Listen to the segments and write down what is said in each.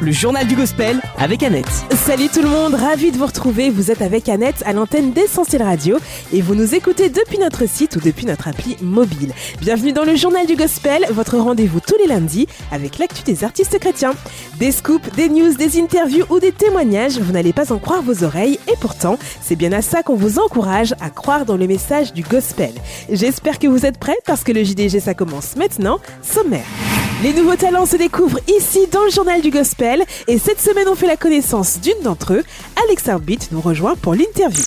Le journal du gospel avec Annette. Salut tout le monde, ravi de vous retrouver. Vous êtes avec Annette à l'antenne d'Essentiel Radio et vous nous écoutez depuis notre site ou depuis notre appli mobile. Bienvenue dans le journal du gospel, votre rendez-vous tous les lundis avec l'actu des artistes chrétiens. Des scoops, des news, des interviews ou des témoignages, vous n'allez pas en croire vos oreilles et pourtant, c'est bien à ça qu'on vous encourage à croire dans le message du gospel. J'espère que vous êtes prêts parce que le JDG ça commence maintenant. Sommaire. Les nouveaux talents se découvrent ici dans le journal du gospel et cette semaine on fait la connaissance d'une d'entre eux. Alex Arbit nous rejoint pour l'interview.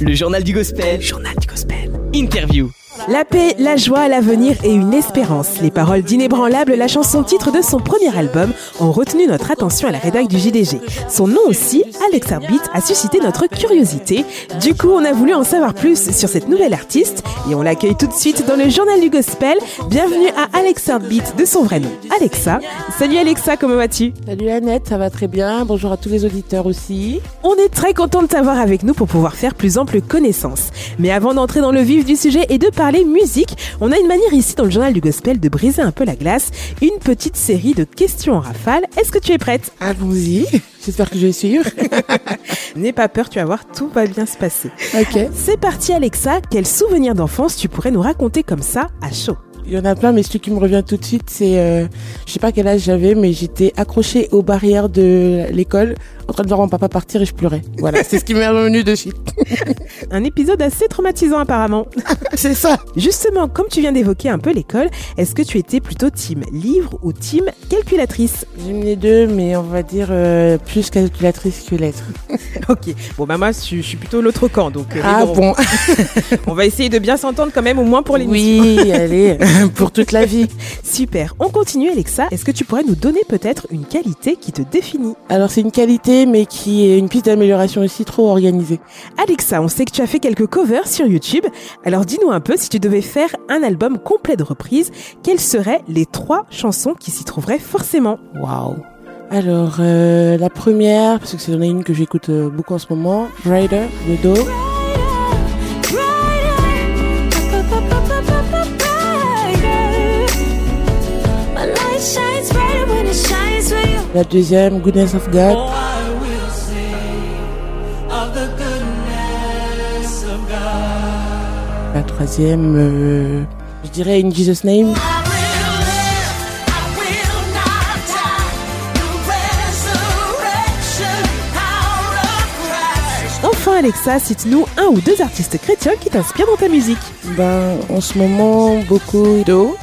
le journal du gospel. Journal du gospel. Interview. La paix, la joie, l'avenir et une espérance. Les paroles d'inébranlable, la chanson titre de son premier album, ont retenu notre attention à la rédac du JDG. Son nom aussi, Alex Arbit, a suscité notre curiosité. Du coup, on a voulu en savoir plus sur cette nouvelle artiste et on l'accueille tout de suite dans le journal du gospel. Bienvenue à Alex Arbit de son vrai nom, Alexa. Salut Alexa, comment vas-tu? Salut Annette, ça va très bien. Bonjour à tous les auditeurs aussi. On est très content de t'avoir avec nous pour pouvoir faire plus ample connaissance. Mais avant d'entrer dans le vif du sujet et de parler musique, on a une manière ici dans le journal du gospel de briser un peu la glace, une petite série de questions en rafale. Est-ce que tu es prête? Allons-y. J'espère que je vais suivre. N'aie pas peur, tu vas voir, tout va bien se passer. ok. C'est parti Alexa, quel souvenir d'enfance tu pourrais nous raconter comme ça à chaud? Il y en a plein, mais celui qui me revient tout de suite, c'est, euh, je sais pas quel âge j'avais, mais j'étais accrochée aux barrières de l'école, en train de voir mon papa partir et je pleurais. Voilà, c'est ce qui m'est revenu de suite. Un épisode assez traumatisant apparemment. c'est ça. Justement, comme tu viens d'évoquer un peu l'école, est-ce que tu étais plutôt team livre ou team calculatrice? J'aime les deux, mais on va dire euh, plus calculatrice que lettre. Ok, bon bah moi je, je suis plutôt l'autre camp, donc euh, Ah bon, bon. on va essayer de bien s'entendre quand même au moins pour l'émission. Oui, allez, pour toute la vie. Super, on continue Alexa, est-ce que tu pourrais nous donner peut-être une qualité qui te définit? Alors c'est une qualité, mais qui est une piste d'amélioration aussi trop organisée. Alexa, on sait que tu as fait quelques covers sur YouTube, alors dis-nous un peu si tu devais faire un album complet de reprises, quelles seraient les trois chansons qui s'y trouveraient forcément? Waouh. Alors, euh, la première, parce que c'est une que j'écoute euh, beaucoup en ce moment, Rider de Do. La deuxième, Goodness of God. La troisième, euh, je dirais In Jesus Name. Alexa, cite-nous un ou deux artistes chrétiens qui t'inspirent dans ta musique. Ben, en ce moment, beaucoup d'eau.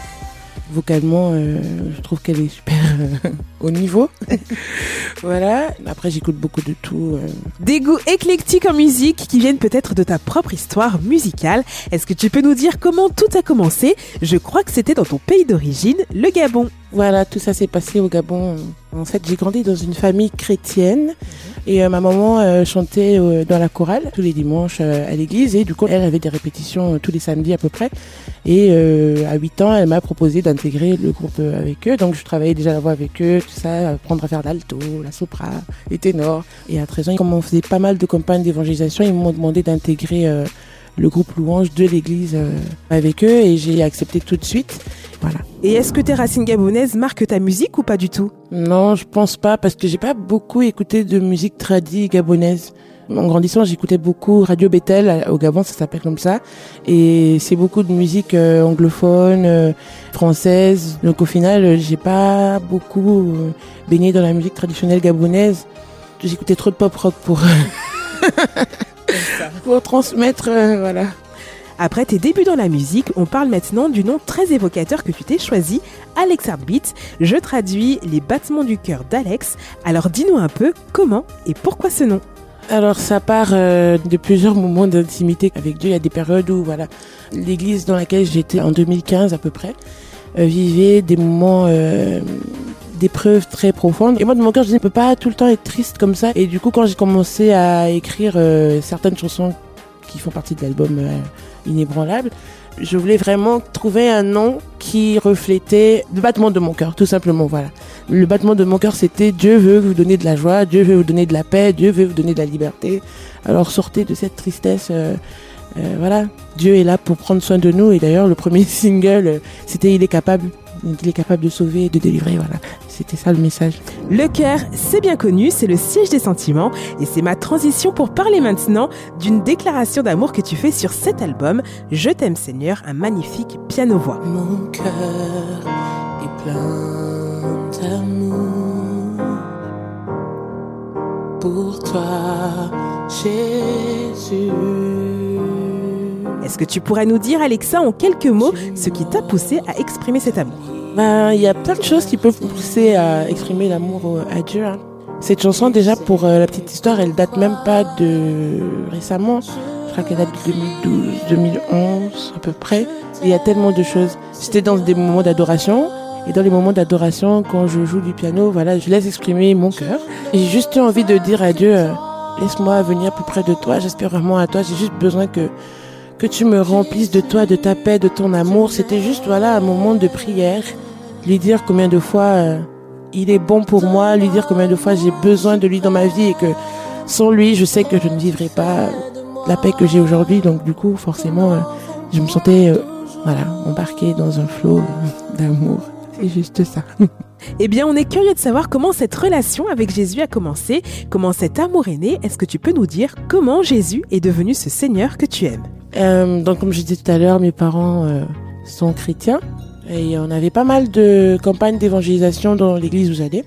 Vocalement, euh, je trouve qu'elle est super au niveau. voilà. Après, j'écoute beaucoup de tout. euh. Des goûts éclectiques en musique qui viennent peut-être de ta propre histoire musicale. Est-ce que tu peux nous dire comment tout a commencé? Je crois que c'était dans ton pays d'origine, le Gabon. Voilà, tout ça s'est passé au Gabon. En fait, j'ai grandi dans une famille chrétienne et euh, ma maman euh, chantait euh, dans la chorale tous les dimanches à l'église et du coup, elle avait des répétitions tous les samedis à peu près. Et euh, à 8 ans, elle m'a proposé d'intégrer le groupe euh, avec eux. Donc, je travaillais déjà la voix avec eux, tout ça, apprendre à faire l'alto, la sopra, les ténors. Et à 13 ans, comme on faisait pas mal de campagnes d'évangélisation, ils m'ont demandé d'intégrer euh, le groupe louange de l'église euh, avec eux et j'ai accepté tout de suite. Voilà. Et est-ce que tes racines gabonaises marquent ta musique ou pas du tout? Non, je pense pas parce que j'ai pas beaucoup écouté de musique tradie gabonaise. En grandissant, j'écoutais beaucoup Radio Bethel à- au Gabon, ça s'appelle comme ça, et c'est beaucoup de musique euh, anglophone, euh, française. Donc au final, euh, j'ai pas beaucoup euh, baigné dans la musique traditionnelle gabonaise. J'écoutais trop de pop rock pour pour transmettre, euh, voilà. Après tes débuts dans la musique, on parle maintenant du nom très évocateur que tu t'es choisi, Alex Heartbeat. Je traduis les battements du cœur d'Alex. Alors dis-nous un peu comment et pourquoi ce nom? Alors ça part euh, de plusieurs moments d'intimité avec Dieu. Il y a des périodes où voilà, l'église dans laquelle j'étais en 2015 à peu près euh, vivait des moments d'épreuves très profondes. Et moi de mon cœur, je je peux pas tout le temps être triste comme ça. Et du coup, quand j'ai commencé à écrire euh, certaines chansons qui font partie de l'album euh, Inébranlable, je voulais vraiment trouver un nom qui reflétait le battement de mon cœur, tout simplement, voilà. Le battement de mon cœur, c'était Dieu veut vous donner de la joie, Dieu veut vous donner de la paix, Dieu veut vous donner de la liberté. Alors sortez de cette tristesse euh, voilà, Dieu est là pour prendre soin de nous. Et d'ailleurs, le premier single, c'était Il est capable. Il est capable de sauver et de délivrer, voilà. C'était ça le message. Le cœur, c'est bien connu, c'est le siège des sentiments et c'est ma transition pour parler maintenant d'une déclaration d'amour que tu fais sur cet album, Je t'aime Seigneur, un magnifique piano-voix. Mon cœur est plein d'amour pour toi, Jésus. Est-ce que tu pourrais nous dire, Alexa, en quelques mots, ce qui t'a poussé à exprimer cet amour? Ben, il y a plein de choses qui peuvent pousser à exprimer l'amour à Dieu. hein. Cette chanson, déjà, pour euh, la petite histoire, elle date même pas de récemment. Je crois qu'elle date de 2012, 2011, à peu près. Il y a tellement de choses. J'étais dans des moments d'adoration. Et dans les moments d'adoration, quand je joue du piano, voilà, je laisse exprimer mon cœur. J'ai juste envie de dire à Dieu, euh, laisse-moi venir plus près de toi. J'espère vraiment à toi. J'ai juste besoin que que tu me remplisses de toi, de ta paix, de ton amour. C'était juste voilà un moment de prière, lui dire combien de fois euh, il est bon pour moi, lui dire combien de fois j'ai besoin de lui dans ma vie et que sans lui, je sais que je ne vivrai pas la paix que j'ai aujourd'hui. Donc du coup, forcément, euh, je me sentais euh, voilà embarquée dans un flot euh, d'amour. C'est juste ça. Eh bien, on est curieux de savoir comment cette relation avec Jésus a commencé, comment cet amour est né. Est-ce que tu peux nous dire comment Jésus est devenu ce Seigneur que tu aimes? Euh, donc comme je disais tout à l'heure, mes parents euh, sont chrétiens et on avait pas mal de campagnes d'évangélisation dans l'église où j'allais.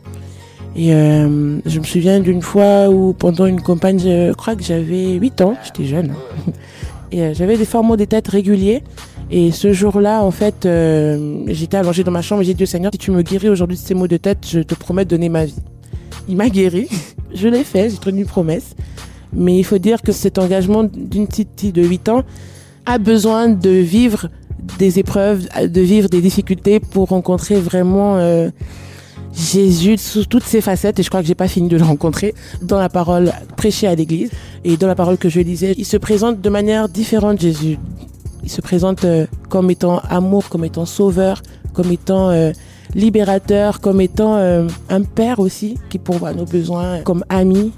Et euh, je me souviens d'une fois où pendant une campagne, je crois que j'avais 8 ans, j'étais jeune, et euh, j'avais des formaux des têtes réguliers. Et ce jour-là, en fait, euh, j'étais allongée dans ma chambre et j'ai dit au Seigneur, si tu me guéris aujourd'hui de ces maux de tête, je te promets de donner ma vie. Il m'a guéri, je l'ai fait, j'ai tenu une promesse. Mais il faut dire que cet engagement d'une petite fille de 8 ans a besoin de vivre des épreuves, de vivre des difficultés pour rencontrer vraiment euh, Jésus sous toutes ses facettes. Et je crois que j'ai pas fini de le rencontrer dans la parole prêchée à l'église et dans la parole que je lisais. Il se présente de manière différente, Jésus. Il se présente euh, comme étant amour, comme étant sauveur, comme étant euh, libérateur, comme étant euh, un père aussi qui pourvoit nos besoins, comme ami.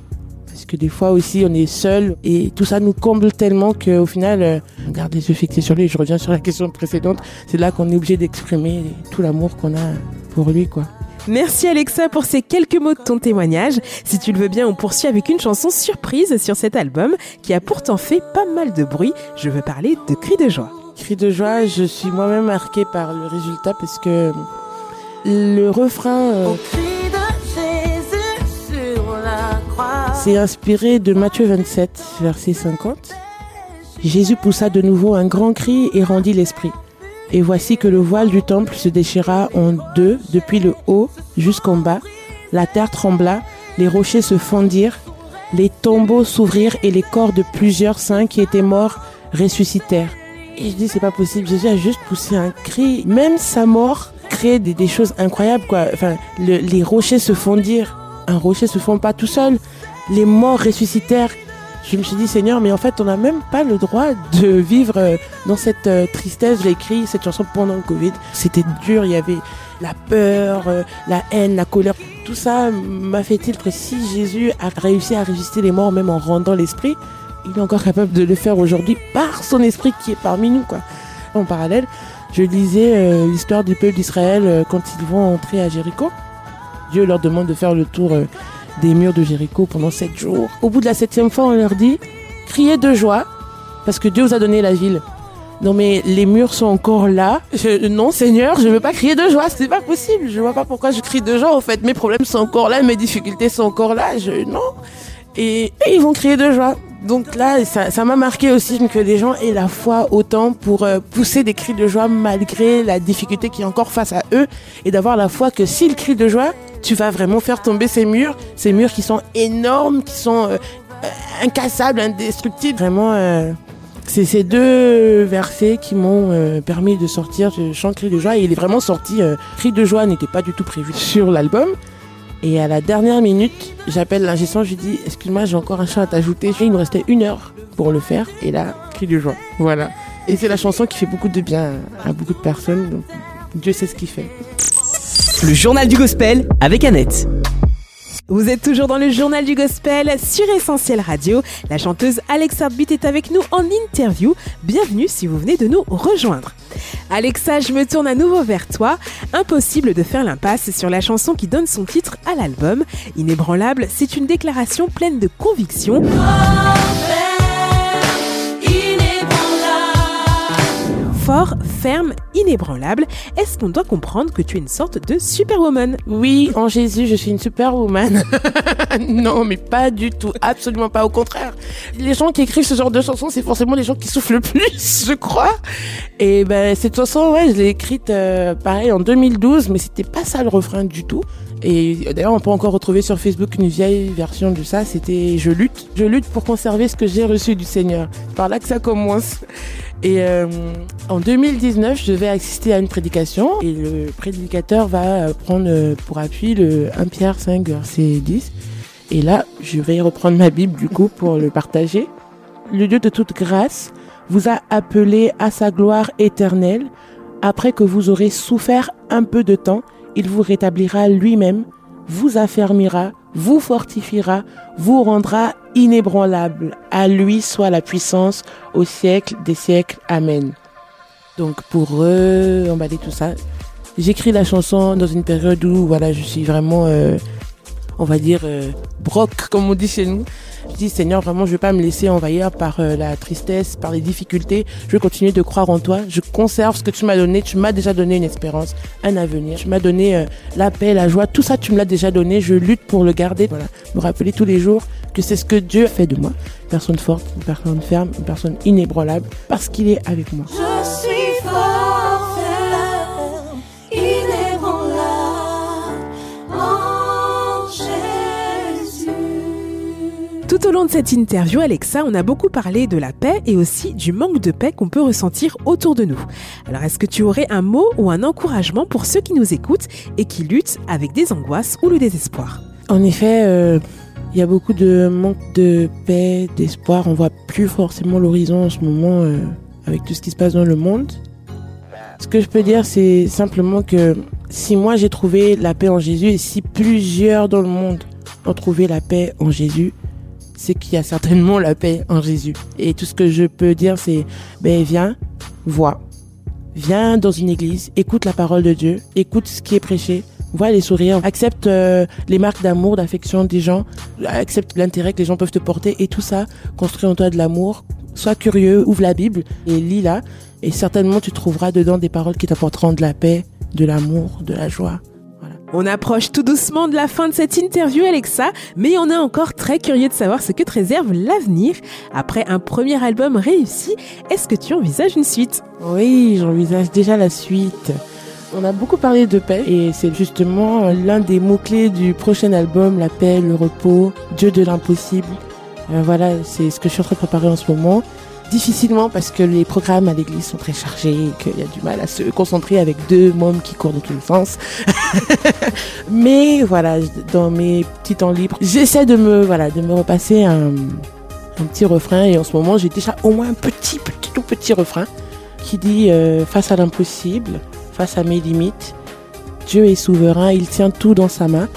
Parce que des fois aussi, on est seul et tout ça nous comble tellement qu'au final, euh, on garde les yeux fixés sur lui. Je reviens sur la question précédente. C'est là qu'on est obligé d'exprimer tout l'amour qu'on a pour lui, quoi. Merci Alexa pour ces quelques mots de ton témoignage. Si tu le veux bien, on poursuit avec une chanson surprise sur cet album qui a pourtant fait pas mal de bruit. Je veux parler de Cris de joie. Cri de joie, je suis moi-même marquée par le résultat parce que le refrain euh, s'est inspiré de Matthieu 27, verset 50. Jésus poussa de nouveau un grand cri et rendit l'esprit. Et voici que le voile du temple se déchira en deux, depuis le haut jusqu'en bas. La terre trembla, les rochers se fondirent, les tombeaux s'ouvrirent et les corps de plusieurs saints qui étaient morts ressuscitèrent. Et je dis, c'est pas possible. Jésus a juste poussé un cri. Même sa mort crée des, choses incroyables. Enfin, le- les rochers se fondirent. Un rocher se fond pas tout seul. Les morts ressuscitèrent. Je me suis dit, Seigneur, mais en fait, on n'a même pas le droit de vivre euh, dans cette euh, tristesse. J'ai écrit cette chanson pendant le Covid. C'était dur. Il y avait la peur, euh, la haine, la colère. Tout ça m'a fait tilt que si Jésus a réussi à résister les morts, même en rendant l'esprit, il est encore capable de le faire aujourd'hui par son esprit qui est parmi nous, quoi. En parallèle, je lisais l'histoire du peuple d'Israël quand ils vont entrer à Jéricho. Dieu leur demande de faire le tour des murs de Jéricho pendant sept jours. Au bout de la septième fois, on leur dit criez de joie parce que Dieu vous a donné la ville. Non mais les murs sont encore là. Non Seigneur, je veux pas crier de joie, c'est pas possible. Je vois pas pourquoi je crie de joie. En fait, mes problèmes sont encore là, mes difficultés sont encore là. Je non. Et, ils vont crier de joie. Donc là, ça ça m'a marqué aussi que les gens aient la foi autant pour euh, pousser des cris de joie malgré la difficulté qui est encore face à eux et d'avoir la foi que s'ils crient de joie, tu vas vraiment faire tomber ces murs, ces murs qui sont énormes, qui sont euh, euh, incassables, indestructibles. Vraiment, euh, c'est ces deux versets qui m'ont permis de sortir ce chant cri de joie. Et il est vraiment sorti. Cri de joie n'était pas du tout prévu sur l'album. Et à la dernière minute, j'appelle l'ingé je lui dis Excuse-moi, j'ai encore un chant à t'ajouter. Il me restait une heure pour le faire. Et là, cri de joie. Voilà. Et c'est la chanson qui fait beaucoup de bien à beaucoup de personnes. Donc, Dieu sait ce qu'il fait. Le journal du gospel avec Annette. Vous êtes toujours dans le journal du gospel sur Essentiel Radio. La chanteuse Alexa Beat est avec nous en interview. Bienvenue si vous venez de nous rejoindre. Alexa, je me tourne à nouveau vers toi. Impossible de faire l'impasse sur la chanson qui donne son titre à l'album. Inébranlable, c'est une déclaration pleine de conviction. fort, ferme, inébranlable, est-ce qu'on doit comprendre que tu es une sorte de superwoman? Oui, en Jésus, je suis une superwoman. non, mais pas du tout, absolument pas, au contraire. Les gens qui écrivent ce genre de chansons, c'est forcément les gens qui souffrent le plus, je crois. Et ben cette chanson, ouais, je l'ai écrite euh, pareil en 2012, mais c'était pas ça le refrain du tout. Et d'ailleurs, on peut encore retrouver sur Facebook une vieille version de ça. C'était Je lutte. Je lutte pour conserver ce que j'ai reçu du Seigneur. Par là que ça commence. Et euh, en 2019, je devais assister à une prédication et le prédicateur va prendre euh, pour appui le 1 Pierre 5 verset 10. Et là, je vais reprendre ma Bible du coup pour le partager. Le Dieu de toute grâce vous a appelé à sa gloire éternelle. Après que vous aurez souffert un peu de temps, il vous rétablira lui-même, vous affermira, vous fortifiera, vous rendra inébranlable. À lui soit la puissance au siècle des siècles. Amen. Donc pour emballer tout ça, j'écris la chanson dans une période où voilà, je suis vraiment, euh, on va dire, euh, broc comme on dit chez nous. Je dis Seigneur, vraiment, je vais pas me laisser envahir par euh, la tristesse, par les difficultés. Je vais continuer de croire en toi. Je conserve ce que tu m'as donné. Tu m'as déjà donné une espérance, un avenir. Tu m'as donné euh, la paix, la joie. Tout ça, tu me l'as déjà donné. Je lutte pour le garder. Voilà, me rappeler tous les jours que c'est ce que Dieu fait de moi. Personne forte, une personne ferme, une personne inébranlable, parce qu'il est avec moi. Je suis fort, Tout au long de cette interview, Alexa, on a beaucoup parlé de la paix et aussi du manque de paix qu'on peut ressentir autour de nous. Alors, est-ce que tu aurais un mot ou un encouragement pour ceux qui nous écoutent et qui luttent avec des angoisses ou le désespoir? En effet, euh, il y a beaucoup de manque de paix, d'espoir. On voit plus forcément l'horizon en ce moment euh, avec tout ce qui se passe dans le monde. Ce que je peux dire, c'est simplement que si moi j'ai trouvé la paix en Jésus et si plusieurs dans le monde ont trouvé la paix en Jésus, c'est qu'il y a certainement la paix en Jésus. Et tout ce que je peux dire, c'est, ben viens, vois. Viens dans une église, écoute la parole de Dieu, écoute ce qui est prêché, vois les sourires, accepte euh, les marques d'amour, d'affection des gens, accepte l'intérêt que les gens peuvent te porter et tout ça construit en toi de l'amour. Sois curieux, ouvre la Bible et lis-la et certainement tu trouveras dedans des paroles qui t'apporteront de la paix, de l'amour, de la joie. On approche tout doucement de la fin de cette interview, Alexa, mais on est encore très curieux de savoir ce que te réserve l'avenir. Après un premier album réussi, est-ce que tu envisages une suite? Oui, j'envisage déjà la suite. On a beaucoup parlé de paix et c'est justement l'un des mots-clés du prochain album, la paix, le repos, Dieu de l'impossible. Euh, voilà, c'est ce que je suis en train de préparer en ce moment. Difficilement parce que les programmes à l'église sont très chargés et qu'il y a du mal à se concentrer avec deux mômes qui courent dans tous les sens. Mais voilà, dans mes petits temps libres, j'essaie de me, voilà, de me repasser un, petit refrain et en ce moment j'ai déjà au moins un petit, petit, tout petit refrain qui dit euh, face à l'impossible, face à mes limites, Dieu est souverain, il tient tout dans sa main.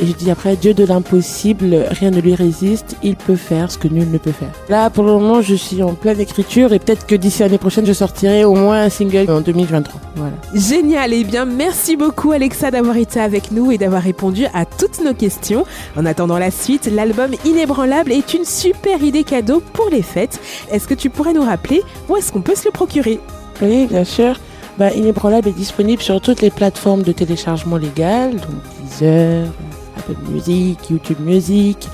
Et je dis après, Dieu de l'impossible, rien ne lui résiste, il peut faire ce que nul ne peut faire. Là, pour le moment, je suis en pleine écriture et peut-être que d'ici l'année prochaine, je sortirai au moins un single en 2023. Voilà. Génial, et bien merci beaucoup Alexa d'avoir été avec nous et d'avoir répondu à toutes nos questions. En attendant la suite, l'album Inébranlable est une super idée cadeau pour les fêtes. Est-ce que tu pourrais nous rappeler où est-ce qu'on peut se le procurer? Oui, bien sûr. Bah, Inébranlable est disponible sur toutes les plateformes de téléchargement légal, donc Deezer, Apple Music, YouTube Music.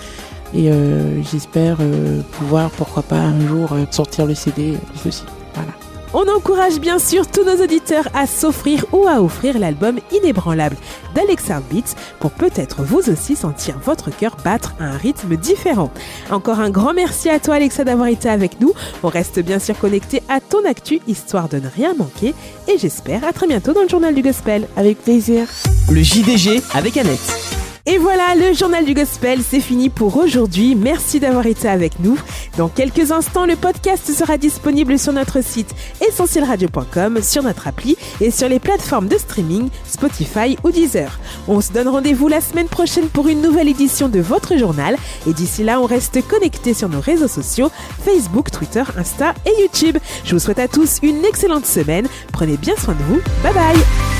Et euh, j'espère euh, pouvoir, pourquoi pas, un jour euh, sortir le CD aussi. Voilà. On encourage bien sûr tous nos auditeurs à s'offrir ou à offrir l'album Inébranlable d'Alexa Beats pour peut-être vous aussi sentir votre cœur battre à un rythme différent. Encore un grand merci à toi Alexa d'avoir été avec nous. On reste bien sûr connecté à ton actu histoire de ne rien manquer et j'espère à très bientôt dans le journal du gospel. Avec plaisir. Le JDG avec Annette. Et voilà, le journal du gospel, c'est fini pour aujourd'hui. Merci d'avoir été avec nous. Dans quelques instants, le podcast sera disponible sur notre site essentielradio.com, sur notre appli et sur les plateformes de streaming Spotify ou Deezer. On se donne rendez-vous la semaine prochaine pour une nouvelle édition de votre journal. Et d'ici là, on reste connecté sur nos réseaux sociaux Facebook, Twitter, Insta et YouTube. Je vous souhaite à tous une excellente semaine. Prenez bien soin de vous. Bye bye